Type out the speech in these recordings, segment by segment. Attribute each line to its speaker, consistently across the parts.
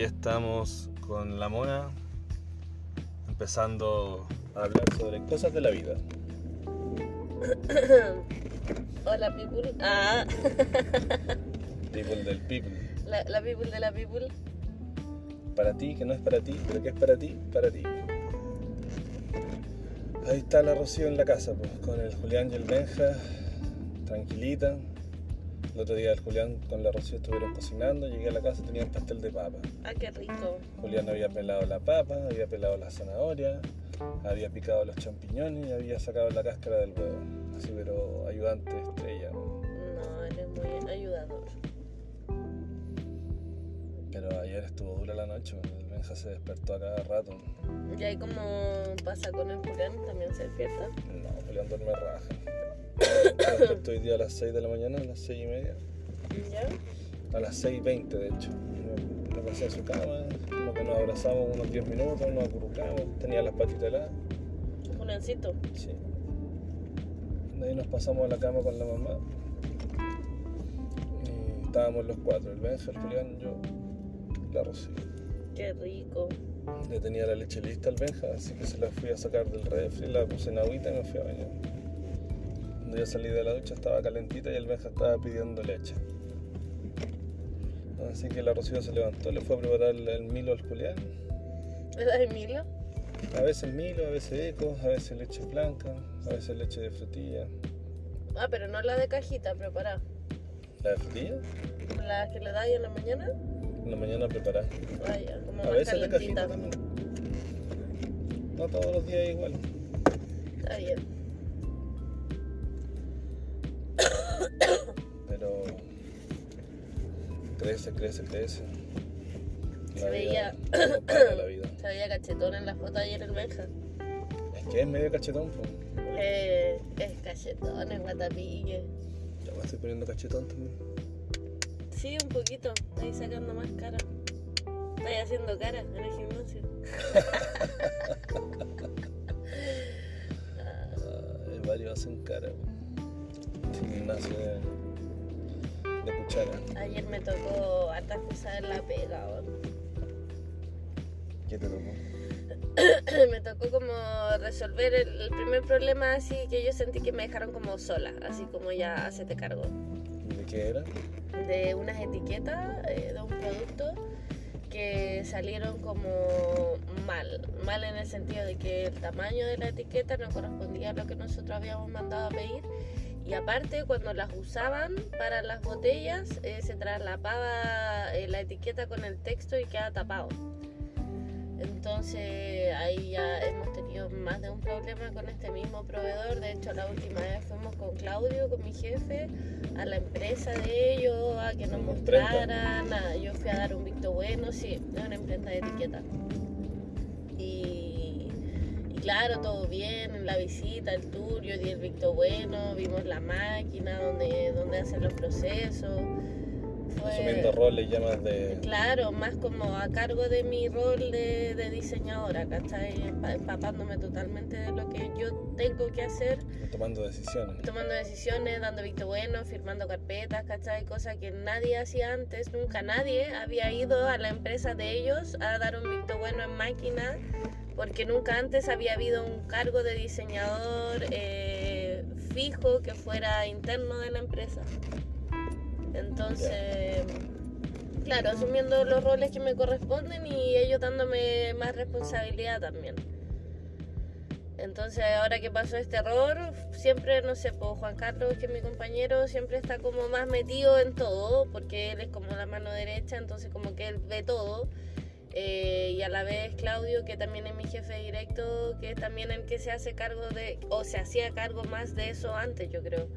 Speaker 1: aquí estamos con la mona, empezando a hablar sobre cosas de la vida.
Speaker 2: Hola, people. Ah,
Speaker 1: People del people.
Speaker 2: la, la people de la people.
Speaker 1: Para ti, que no es para ti, pero que es para ti, para ti. Ahí está la Rocío en la casa, pues, con el Julián y el Benja, tranquilita. El otro día el Julián con la Rocío estuvieron cocinando, llegué a la casa y tenían pastel de papa.
Speaker 2: Ah, qué rico.
Speaker 1: Julián había pelado la papa, había pelado la zanahoria, había picado los champiñones y había sacado la cáscara del huevo. Así, pero ayudante estrella. ¿no?
Speaker 2: Eres muy ayudador.
Speaker 1: Pero ayer estuvo dura la noche, el Benja se despertó a cada rato.
Speaker 2: Y ahí como pasa con el Julián, también se despierta.
Speaker 1: No, Julián duerme raja. Hoy día a las 6 de la mañana, a las 6 y media.
Speaker 2: ¿Ya?
Speaker 1: A las 6.20 de hecho. Me, me pasé a su cama, como que nos abrazamos unos 10 minutos, nos acurrucamos, tenía las patitas heladas.
Speaker 2: Juliancito.
Speaker 1: Sí. De ahí nos pasamos a la cama con la mamá. Y estábamos los cuatro, el Benja, el Julián, yo, la Rocío.
Speaker 2: Qué rico.
Speaker 1: Ya tenía la leche lista al Benja, así que se la fui a sacar del refri, la puse en agüita y me fui a bañar. Cuando yo salí de la ducha estaba calentita y el Benja estaba pidiendo leche. Así que la Rocío se levantó, le fue a preparar el, el Milo al Julián.
Speaker 2: ¿Verdad, Emilio?
Speaker 1: A veces Milo, a veces Eco, a veces leche blanca, a veces leche de frutilla.
Speaker 2: Ah, pero no la de cajita preparada.
Speaker 1: ¿La de frutilla?
Speaker 2: La que le dais en la mañana.
Speaker 1: En la mañana preparada.
Speaker 2: Vaya, como
Speaker 1: A
Speaker 2: más
Speaker 1: veces de
Speaker 2: calentita.
Speaker 1: cajita también. No todos los días igual.
Speaker 2: Está bien.
Speaker 1: Crece, crece, crece.
Speaker 2: Se veía-
Speaker 1: la vida.
Speaker 2: Se veía cachetón en la foto ayer el Benja.
Speaker 1: Es que es medio cachetón, pues.
Speaker 2: Eh, es cachetón, es guatapique.
Speaker 1: Yo me estoy poniendo cachetón también.
Speaker 2: Sí, un poquito. Ahí sacando más cara. Estoy haciendo cara en el gimnasio.
Speaker 1: Ah, varios hacen cara. po. Gimnasio de cuchara.
Speaker 2: Ayer me tocó hartas cosas en la pega.
Speaker 1: ¿Qué te tocó?
Speaker 2: me tocó como resolver el, el primer problema así que yo sentí que me dejaron como sola. Así como ya hacete cargo.
Speaker 1: ¿De qué era?
Speaker 2: de unas etiquetas eh, de un producto que salieron como mal, mal en el sentido de que el tamaño de la etiqueta no correspondía a lo que nosotros habíamos mandado a pedir y aparte cuando las usaban para las botellas eh, se traslapaba eh, la etiqueta con el texto y queda tapado. Entonces ahí ya hemos tenido más de un problema con este mismo proveedor. De hecho, la última vez fuimos con Claudio, con mi jefe, a la empresa de ellos, a que nos mostraran. a- yo fui a dar un visto bueno, sí, es una imprenta de etiqueta. Y claro, todo bien en la visita, el tour, yo di el visto bueno, vimos la máquina donde, donde hacen los procesos. Fue-
Speaker 1: Asumiendo roles ya más de.
Speaker 2: Claro, más como a cargo de mi rol de, de diseñadora, ¿cachai? Empa- Empapándome totalmente de lo que yo tengo que hacer,
Speaker 1: tomando decisiones.
Speaker 2: tomando decisiones, dando visto bueno, firmando carpetas, ¿cachai? Cosa que nadie hacía antes, nunca nadie había ido a la empresa de ellos a dar un visto bueno en máquina, porque nunca antes había habido un cargo de diseñador eh, fijo que fuera interno de la empresa. Entonces, claro, asumiendo los roles que me corresponden y ellos dándome más responsabilidad también. Entonces, ahora que pasó este error, siempre, no sé, pues Juan Carlos, que es mi compañero, siempre está como más metido en todo, porque él es como la mano derecha, entonces como que él ve todo. Eh, y a la vez Claudio, que también es mi jefe directo, que es también el que se hace cargo de, o se hacía cargo más de eso antes, yo creo,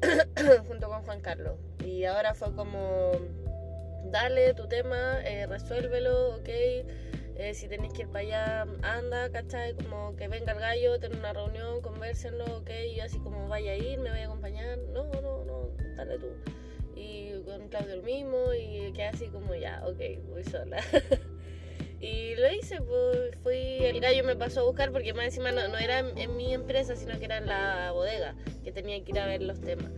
Speaker 2: junto con Juan Carlos. Y ahora fue como, dale tu tema, eh, resuélvelo, ok. Eh, si tenéis que ir para allá, anda, ¿cachai? Como que venga el gallo, tener una reunión, conversenlo, ok. Y así como vaya a ir, me voy a acompañar. No, no, no, dale tú. Y con Claudio el mismo, y quedé así como ya, ok, voy sola. Y lo hice, pues fui, el gallo me pasó a buscar porque más encima no, no era en, en mi empresa, sino que era en la bodega, que tenía que ir a ver los temas.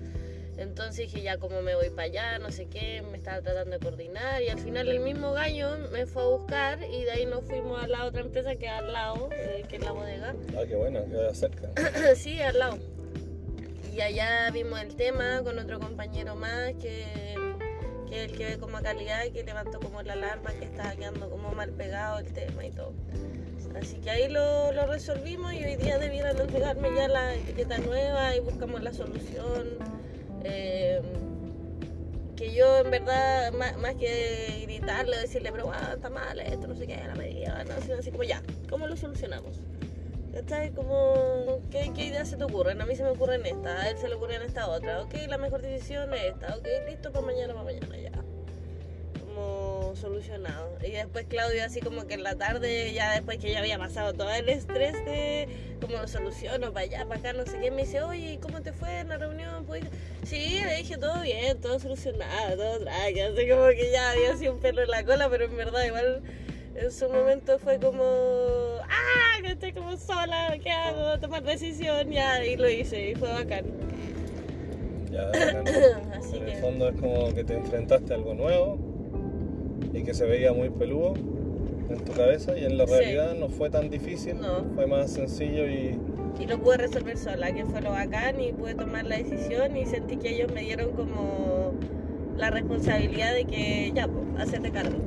Speaker 2: Entonces dije, ya como me voy para allá, no sé qué, me estaba tratando de coordinar y al final el mismo gallo me fue a buscar y de ahí nos fuimos a la otra empresa que es al lado, eh, que es la bodega.
Speaker 1: Ah, qué bueno, queda cerca.
Speaker 2: sí, al lado. Y allá vimos el tema con otro compañero más que, que es el que ve como calidad y que levantó como la alarma que estaba quedando como mal pegado el tema y todo. Así que ahí lo, lo resolvimos y hoy día debieran entregarme ya la etiqueta nueva y buscamos la solución. Eh, que yo en verdad, más, más que gritarle, decirle, pero ah, está mal esto, no sé qué, la medida, no, sino así como ya, ¿cómo lo solucionamos? ¿Cachai? Como, ¿qué, ¿qué ideas se te ocurren? A mí se me ocurren esta, a él se le ocurre en esta otra. Ok, la mejor decisión es esta. Ok, listo, para mañana, para mañana, ya. Como solucionado. Y después Claudio así como que en la tarde, ya después que ya había pasado todo el estrés de cómo lo soluciono, para allá, para acá, no sé qué, me dice, oye, ¿y ¿cómo te fue en la reunión? ¿Pudiste-?" Sí, le dije, todo bien, todo solucionado, todo tranqui. Así como que ya había sido un pelo en la cola, pero en verdad igual en su momento fue como, ah, que estoy como sola, ¿qué hago? Tomar decisión, ya, y lo hice, y fue bacán.
Speaker 1: Ya, bacán.
Speaker 2: Así
Speaker 1: en
Speaker 2: que-
Speaker 1: el fondo es como que te enfrentaste a algo nuevo y que se veía muy peludo en tu cabeza y en la
Speaker 2: Sí.
Speaker 1: realidad no fue tan difícil,
Speaker 2: No.
Speaker 1: fue más sencillo y
Speaker 2: Y lo pude resolver sola, que fue lo bacán, y pude tomar la decisión, y sentí que ellos me dieron como la responsabilidad de que, ya, pues, hacerte cargo.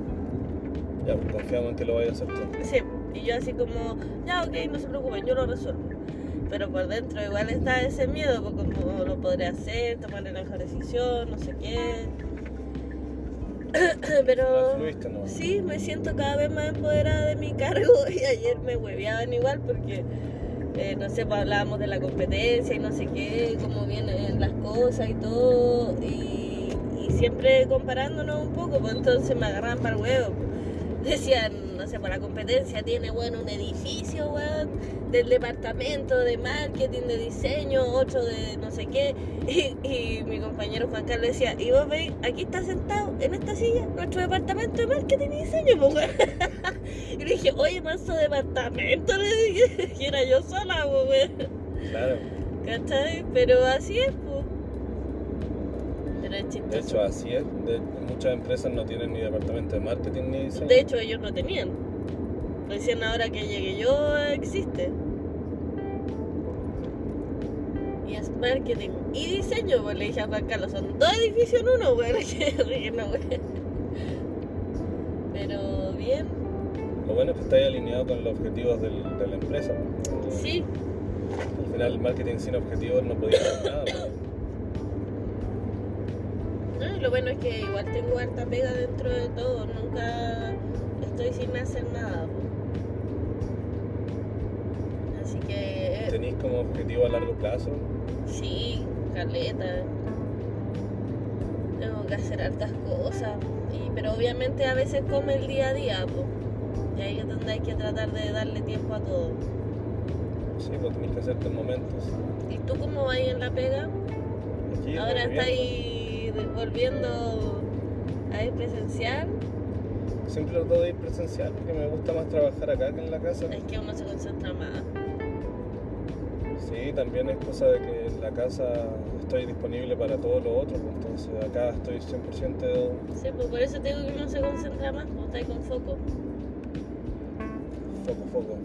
Speaker 1: Ya, pues confiamos en que lo vayas a hacer tú.
Speaker 2: Sí, y yo así como, ya, ok, no se preocupen, yo lo resuelvo. Pero por dentro igual está ese miedo, porque como lo podré hacer, tomar la mejor decisión, no sé qué. Pero
Speaker 1: fluiste, ¿no?
Speaker 2: sí, me siento cada vez más empoderada de mi cargo y ayer me hueveaban igual porque, eh, no sé, pues hablábamos de la competencia y no sé qué, cómo vienen las cosas y todo, y, y siempre comparándonos un poco, pues entonces me agarraban para el huevo. Decían, no sé, por la competencia tiene, bueno, un edificio, weón, del departamento de marketing, de diseño, otro de no sé qué. Y, y mi compañero Juan Carlos decía, y vos veis, aquí está sentado en esta silla nuestro departamento de marketing y diseño, pues, weón. Y le dije, oye, manso departamento, le dije, que era yo sola, pues, weón.
Speaker 1: Claro.
Speaker 2: ¿Cachai? Pero así es, pues.
Speaker 1: De hecho, así es. De- muchas empresas no tienen ni departamento de marketing ni diseño.
Speaker 2: De hecho, ellos no tenían. Recién ahora que llegué yo existe. Y es marketing y diseño, pues le dije a Juan Carlos, son dos edificios en uno, güey. Le dije, no, güey. Pero bien,
Speaker 1: Lo bueno es que estáis alineado con los objetivos del- de la empresa.
Speaker 2: sí,
Speaker 1: Al final, el marketing sin objetivos no podía hacer nada. Pues.
Speaker 2: lo bueno es que igual tengo harta pega dentro de todo, nunca estoy sin hacer nada. pues. Así que
Speaker 1: ¿Tenéis como objetivo a largo plazo?
Speaker 2: Sí, caleta. Tengo que hacer hartas cosas. Y, pero obviamente a veces come el día a día, po. Y ahí es donde hay que tratar de darle tiempo a todo.
Speaker 1: Sí, pues tenéis que hacerte en momentos.
Speaker 2: ¿Y tú cómo vas en la pega?
Speaker 1: Aquí,
Speaker 2: Ahora
Speaker 1: volviendo.
Speaker 2: De- volviendo a ir presencial.
Speaker 1: Siempre trato de ir presencial porque me gusta más trabajar acá que en la casa.
Speaker 2: Es que uno se concentra más.
Speaker 1: Sí, también es cosa de que en la casa estoy disponible para todo lo otro, pues, entonces acá estoy 100%
Speaker 2: Sí, pues por eso te digo que uno se concentra más, pues está ahí con foco.
Speaker 1: foco, foco.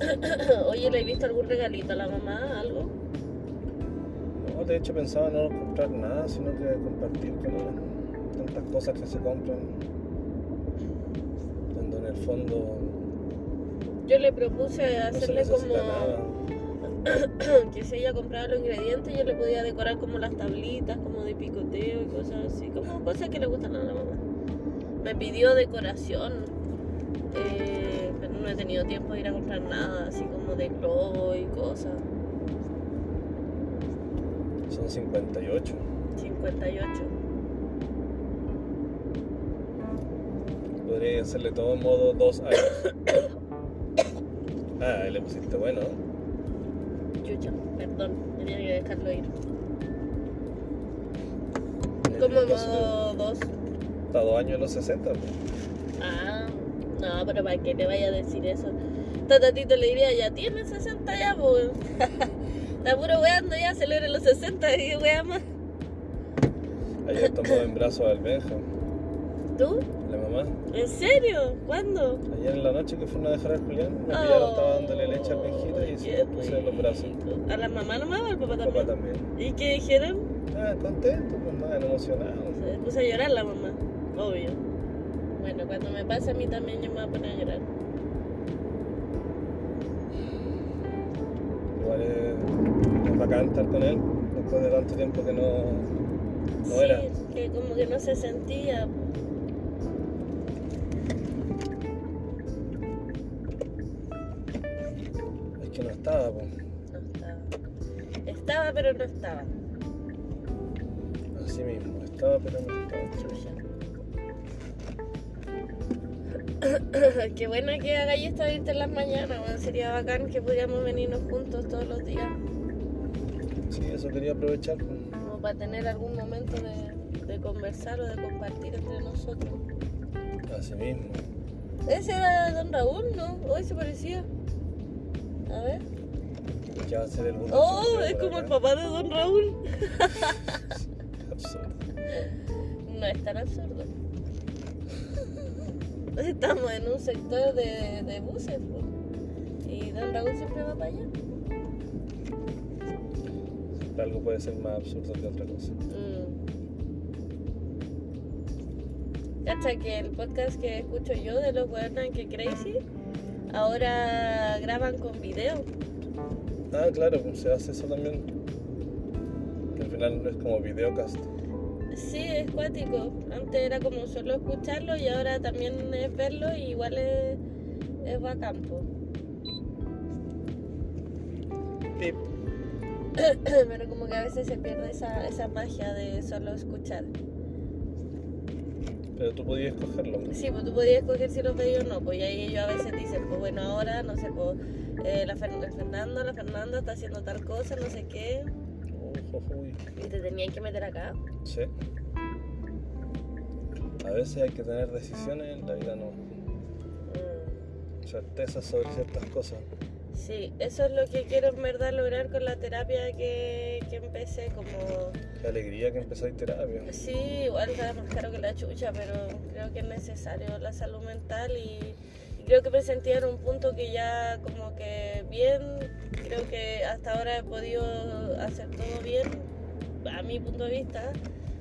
Speaker 2: Oye, ¿le he visto algún regalito a la mamá? ¿Algo?
Speaker 1: De hecho pensaba no comprar nada, sino que compartir con ella. Tantas cosas que se compran. Cuando en el fondo
Speaker 2: Yo le propuse
Speaker 1: no
Speaker 2: hacerle como
Speaker 1: nada.
Speaker 2: que si ella compraba los ingredientes yo le podía decorar como las tablitas, como de picoteo y cosas así, como cosas que le gustan a la mamá. Me pidió decoración, eh, pero no he tenido tiempo de ir a comprar nada, así como de globo y cosas.
Speaker 1: Son 58.
Speaker 2: 58.
Speaker 1: Podría hacerle todo en modo dos años. Ah, le pusiste bueno.
Speaker 2: Chucha, perdón, tenía que dejarlo ir.
Speaker 1: Caso,
Speaker 2: modo 2.
Speaker 1: Está dos años en los 60. pues.
Speaker 2: Ah, no, pero para que te vaya a decir eso. Tatatito le diría, ya tienes 60 ya, pues. Está puro weando ya, celebra los 60 y wea más.
Speaker 1: Ayer tomó en brazos al Benja,
Speaker 2: ¿Tú?
Speaker 1: la mamá.
Speaker 2: ¿En serio? ¿Cuándo?
Speaker 1: Ayer en la noche que fueron a dejar al Julián, me
Speaker 2: Oh,
Speaker 1: pillaron, estaba dándole leche al Benjita y se
Speaker 2: qué
Speaker 1: lo puse en los brazos.
Speaker 2: ¿A la mamá nomás o al papá también?
Speaker 1: papá también.
Speaker 2: ¿Y qué dijeron?
Speaker 1: Ah, contento, pues emocionado.
Speaker 2: Se puso a llorar la mamá, obvio. Bueno, cuando me pase a mí también yo me voy a poner a llorar.
Speaker 1: Igual es bacán estar con él después de tanto tiempo que no, no
Speaker 2: sí,
Speaker 1: era.
Speaker 2: que como que no se sentía.
Speaker 1: Es que no estaba, pues.
Speaker 2: No estaba. Estaba, pero no estaba.
Speaker 1: Así mismo, estaba pero no estaba.
Speaker 2: Qué bueno que hagáis esto irte en las mañanas. Sería bacán que pudiéramos venirnos juntos todos los días.
Speaker 1: Sí, eso quería aprovechar.
Speaker 2: Como para tener algún momento de, de conversar o de compartir entre nosotros.
Speaker 1: Así mismo.
Speaker 2: Ese era Don Raúl, ¿no? Hoy se parecía. A ver.
Speaker 1: Ya va a ser el mundo.
Speaker 2: Oh, es como el papá de Don Raúl.
Speaker 1: Absurdo.
Speaker 2: No es tan absurdo. Estamos en un sector de, de buses. Y Don Raúl siempre va para allá.
Speaker 1: Algo puede ser más absurdo que otra cosa.
Speaker 2: Mm. Cacha que el podcast que escucho yo de los weones que Crazy ahora graban con video.
Speaker 1: Ah, claro, pues se hace eso también. Que al final es como videocast.
Speaker 2: Sí, es cuático. Antes era como solo escucharlo y ahora también es verlo y igual es, es bacán, Pero como que a veces se pierde esa, esa magia de solo escuchar.
Speaker 1: Pero tú podías escogerlo.
Speaker 2: Sí, pues tú podías escoger si lo pedí o no, pues y ahí ellos a veces dicen, pues bueno, ahora, no sé, pues eh, la Fer- el Fernando, la Fernanda está haciendo tal cosa, no sé qué,
Speaker 1: Ojo, uy.
Speaker 2: y te tenían que meter acá.
Speaker 1: Sí. A veces hay que tener decisiones en la vida, ¿no?
Speaker 2: Mm.
Speaker 1: Certezas sobre ciertas cosas.
Speaker 2: Sí, eso es lo que quiero en verdad lograr con la terapia que, que empecé, como...
Speaker 1: Qué alegría que empezáis terapia.
Speaker 2: Sí, igual está más caro que la chucha, pero creo que es necesario la salud mental y, y creo que me sentía en un punto que ya como que bien, creo que hasta ahora he podido hacer todo bien, a mi punto de vista,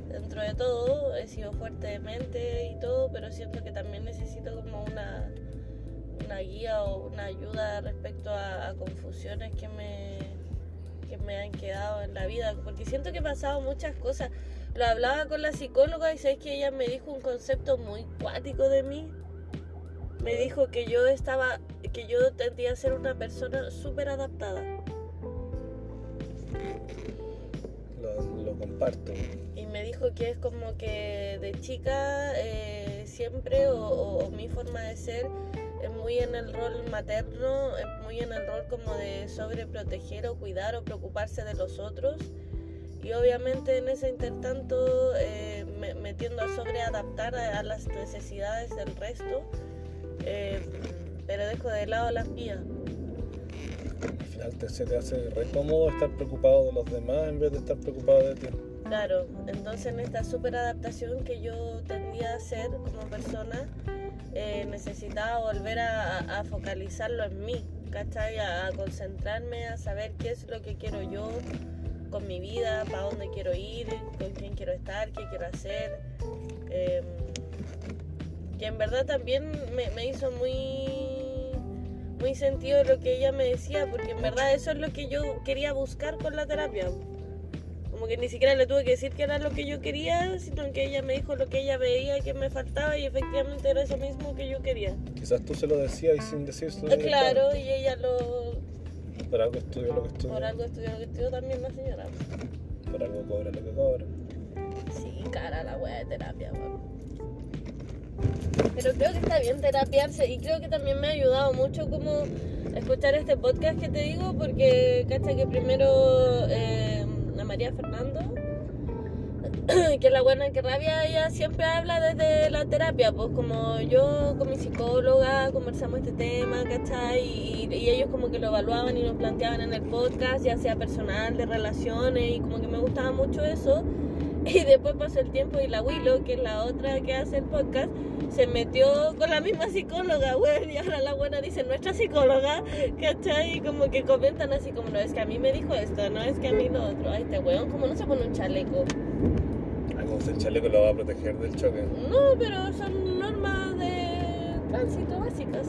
Speaker 2: dentro de todo, he sido fuerte de mente y todo, pero siento que también necesito como una, una guía o una ayuda respecto a, a confusiones que me, que me han quedado en la vida, porque siento que he pasado muchas cosas. Lo hablaba con la psicóloga y sabes que ella me dijo un concepto muy cuático de mí. Me dijo que yo estaba, que yo tendía a ser una persona súper adaptada.
Speaker 1: Lo, lo comparto.
Speaker 2: Y me dijo que es como que de chica eh, siempre, o, o- o mi forma de ser, muy en el rol materno, es muy en el rol como de sobreproteger o cuidar o preocuparse de los otros. Y obviamente en ese intertanto eh, a sobreadaptar a, a las necesidades del resto, eh, pero dejo de lado las mías.
Speaker 1: Al final te, se te hace re cómodo estar preocupado de los demás en vez de estar preocupado de ti.
Speaker 2: Claro, entonces en esta super adaptación que yo tendía a hacer como persona, eh, necesitaba volver a, a- focalizarlo en mí, ¿cachai? A, a concentrarme, a saber qué es lo que quiero yo con mi vida, para dónde quiero ir, con quién quiero estar, qué quiero hacer. Em, que en verdad también me, me hizo muy, muy sentido lo que ella me decía, porque en verdad eso es lo que yo quería buscar con la terapia. Como que ni siquiera le tuve que decir que era lo que yo quería, sino que ella me dijo lo que ella veía que me faltaba y efectivamente era eso mismo que yo quería.
Speaker 1: Quizás tú se lo decías y sin decírselo.
Speaker 2: Eh, Claro, y ella lo...
Speaker 1: Por algo estudió lo que estudió.
Speaker 2: Por algo estudió lo que estudió también la señora.
Speaker 1: Por algo cobra lo que cobra.
Speaker 2: Sí, cara la wea de terapia, weón. Pero creo que está bien terapiarse y creo que también me ha ayudado mucho como escuchar este podcast que te digo porque cacha que primero eh, María Fernando que la buena que rabia ella siempre habla desde la terapia, pues como yo con mi psicóloga conversamos este tema, ¿cachai? Y, y ellos como que lo evaluaban y nos planteaban en el podcast, ya sea personal, de relaciones, y como que me gustaba mucho eso. Y después pasó el tiempo y la Willow, que es la otra que hace el podcast, se metió con la misma psicóloga, güey, y ahora la buena dice nuestra psicóloga, ¿cachai? Y como que comentan así como, no, es que a mí me dijo esto, no, es que a mí lo otro, ay, este weón, como no se pone un chaleco.
Speaker 1: Ah, como si el chaleco lo va a proteger del choque.
Speaker 2: No, pero son normas de tránsito básicas.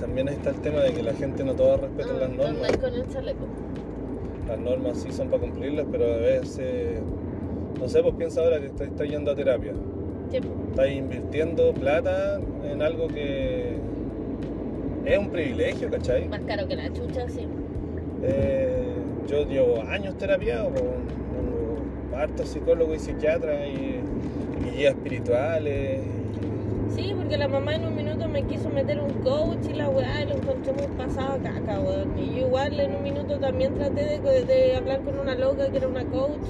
Speaker 1: También está el tema de que la gente no toda respeta
Speaker 2: Ah,
Speaker 1: las normas.
Speaker 2: andáis con el chaleco.
Speaker 1: Las normas sí son para cumplirlas, pero a veces, no sé, pues piensa ahora que estás estás yendo a terapia.
Speaker 2: Tiempo.
Speaker 1: Estás invirtiendo plata en algo que es un privilegio, ¿cachai?
Speaker 2: Más caro que la chucha, sí.
Speaker 1: Eh, yo llevo años terapiado, pues, tengo hartos psicólogos y psiquiatras y, y guías espirituales.
Speaker 2: Sí, porque la mamá en un minuto me quiso meter un coach y la weá lo encontré muy pasado caca, weón. Y yo igual en un minuto también traté de, de hablar con una loca que era una coach,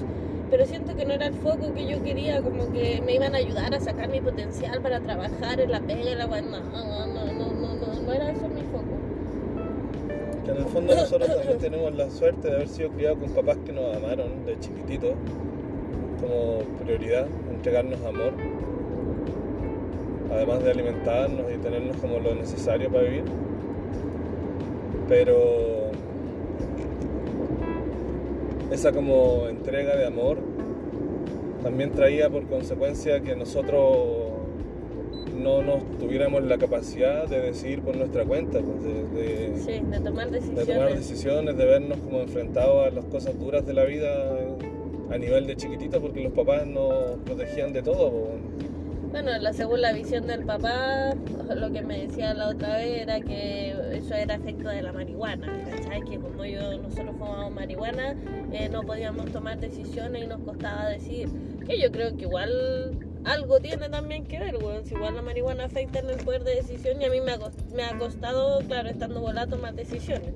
Speaker 2: pero siento que no era el foco que yo quería, como que me iban a ayudar a sacar mi potencial para trabajar en la pega y la no, no, no, no, no, no era eso mi foco.
Speaker 1: Que en el fondo nosotros también tenemos la suerte de haber sido criados con papás que nos amaron de chiquititos, como prioridad, entregarnos amor, además de alimentarnos y tenernos como lo necesario para vivir. Pero esa como entrega de amor también traía por consecuencia que nosotros no nos tuviéramos la capacidad de decidir por nuestra cuenta, pues, de- de,
Speaker 2: Sí, de tomar
Speaker 1: de
Speaker 2: decisiones.
Speaker 1: tomar decisiones, de vernos como enfrentados a las cosas duras de la vida a nivel de chiquititos, porque los papás nos protegían de todo. po.
Speaker 2: Bueno, la, según la visión del papá, lo que me decía la otra vez era que eso era efecto de la marihuana, ¿cachai? Que como yo, nosotros fumábamos marihuana, eh, no podíamos tomar decisiones y nos costaba decidir. Que yo creo que igual algo tiene también que ver, weón. Si igual la marihuana afecta en el poder de decisión y a mí me ha, me ha costado, claro, estando volada, tomar decisiones.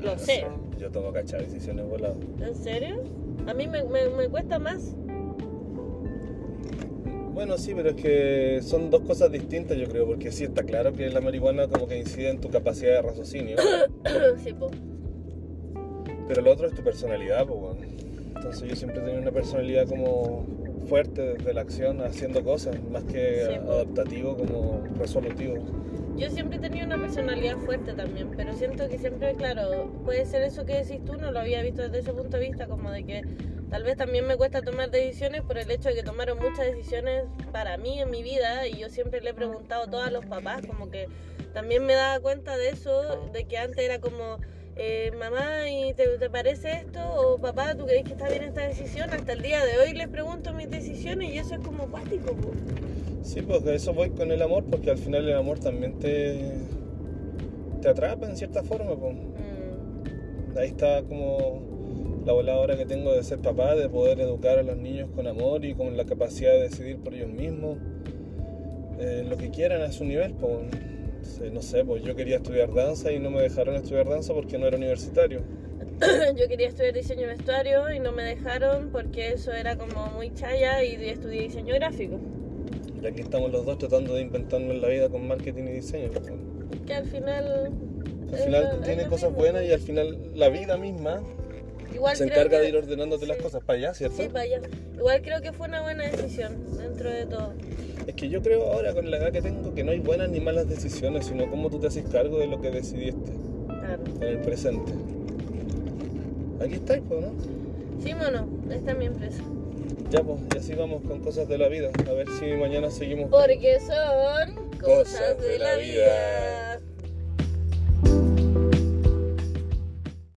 Speaker 2: Lo sé.
Speaker 1: Yo tomo cachas decisiones voladas.
Speaker 2: ¿En serio? A mí me, me, me cuesta más.
Speaker 1: Bueno, sí, pero es que son dos cosas distintas, yo creo, porque sí está claro que la marihuana como que incide en tu capacidad de raciocinio,
Speaker 2: sí, po.
Speaker 1: pero lo otro es tu personalidad, pues, bueno. Entonces yo siempre he tenido una personalidad como fuerte desde la acción, haciendo cosas, más que
Speaker 2: Sí,
Speaker 1: adaptativo como resolutivo.
Speaker 2: Yo siempre he tenido una personalidad fuerte también, pero siento que siempre, claro, puede ser eso que decís tú, no lo había visto desde ese punto de vista, como de que tal vez también me cuesta tomar decisiones por el hecho de que tomaron muchas decisiones para mí en mi vida y yo siempre le he preguntado a todos los papás, como que también me daba cuenta de eso, de que antes era como, eh, mamá, ¿y te, te parece esto? O papá, ¿tú crees que está bien esta decisión? Hasta el día de hoy les pregunto mis decisiones y eso es como cuático. po.
Speaker 1: Sí, a eso voy con el amor, porque al final el amor también te, te atrapa en cierta forma. Pues.
Speaker 2: Mm.
Speaker 1: Ahí está como la voladora que tengo de ser papá, de poder educar a los niños con amor y con la capacidad de decidir por ellos mismos eh, lo que quieran a su nivel. Pues. No sé, pues yo quería estudiar danza y no me dejaron estudiar danza porque no era universitario.
Speaker 2: yo quería estudiar diseño vestuario y no me dejaron porque eso era como muy chaya y estudié diseño gráfico.
Speaker 1: Y aquí estamos los dos tratando de inventarnos la vida con marketing y diseño.
Speaker 2: Que al final...
Speaker 1: Al final tiene cosas
Speaker 2: mismo.
Speaker 1: buenas y al final la vida misma
Speaker 2: Igual
Speaker 1: se encarga
Speaker 2: que-
Speaker 1: de ir ordenándote las cosas para allá, ¿cierto?
Speaker 2: Sí, vaya. Igual creo que fue una buena decisión dentro de todo.
Speaker 1: Es que yo creo ahora con la edad que tengo que no hay buenas ni malas decisiones, sino cómo tú te haces cargo de lo que decidiste
Speaker 2: Claro.
Speaker 1: en el presente. Aquí estáis, pues, ¿no?
Speaker 2: Sí, mono, esta es mi empresa.
Speaker 1: Ya, pues, y así vamos con cosas de la vida. A ver si mañana seguimos.
Speaker 2: Porque son
Speaker 1: Cosas de la vida.
Speaker 2: vida.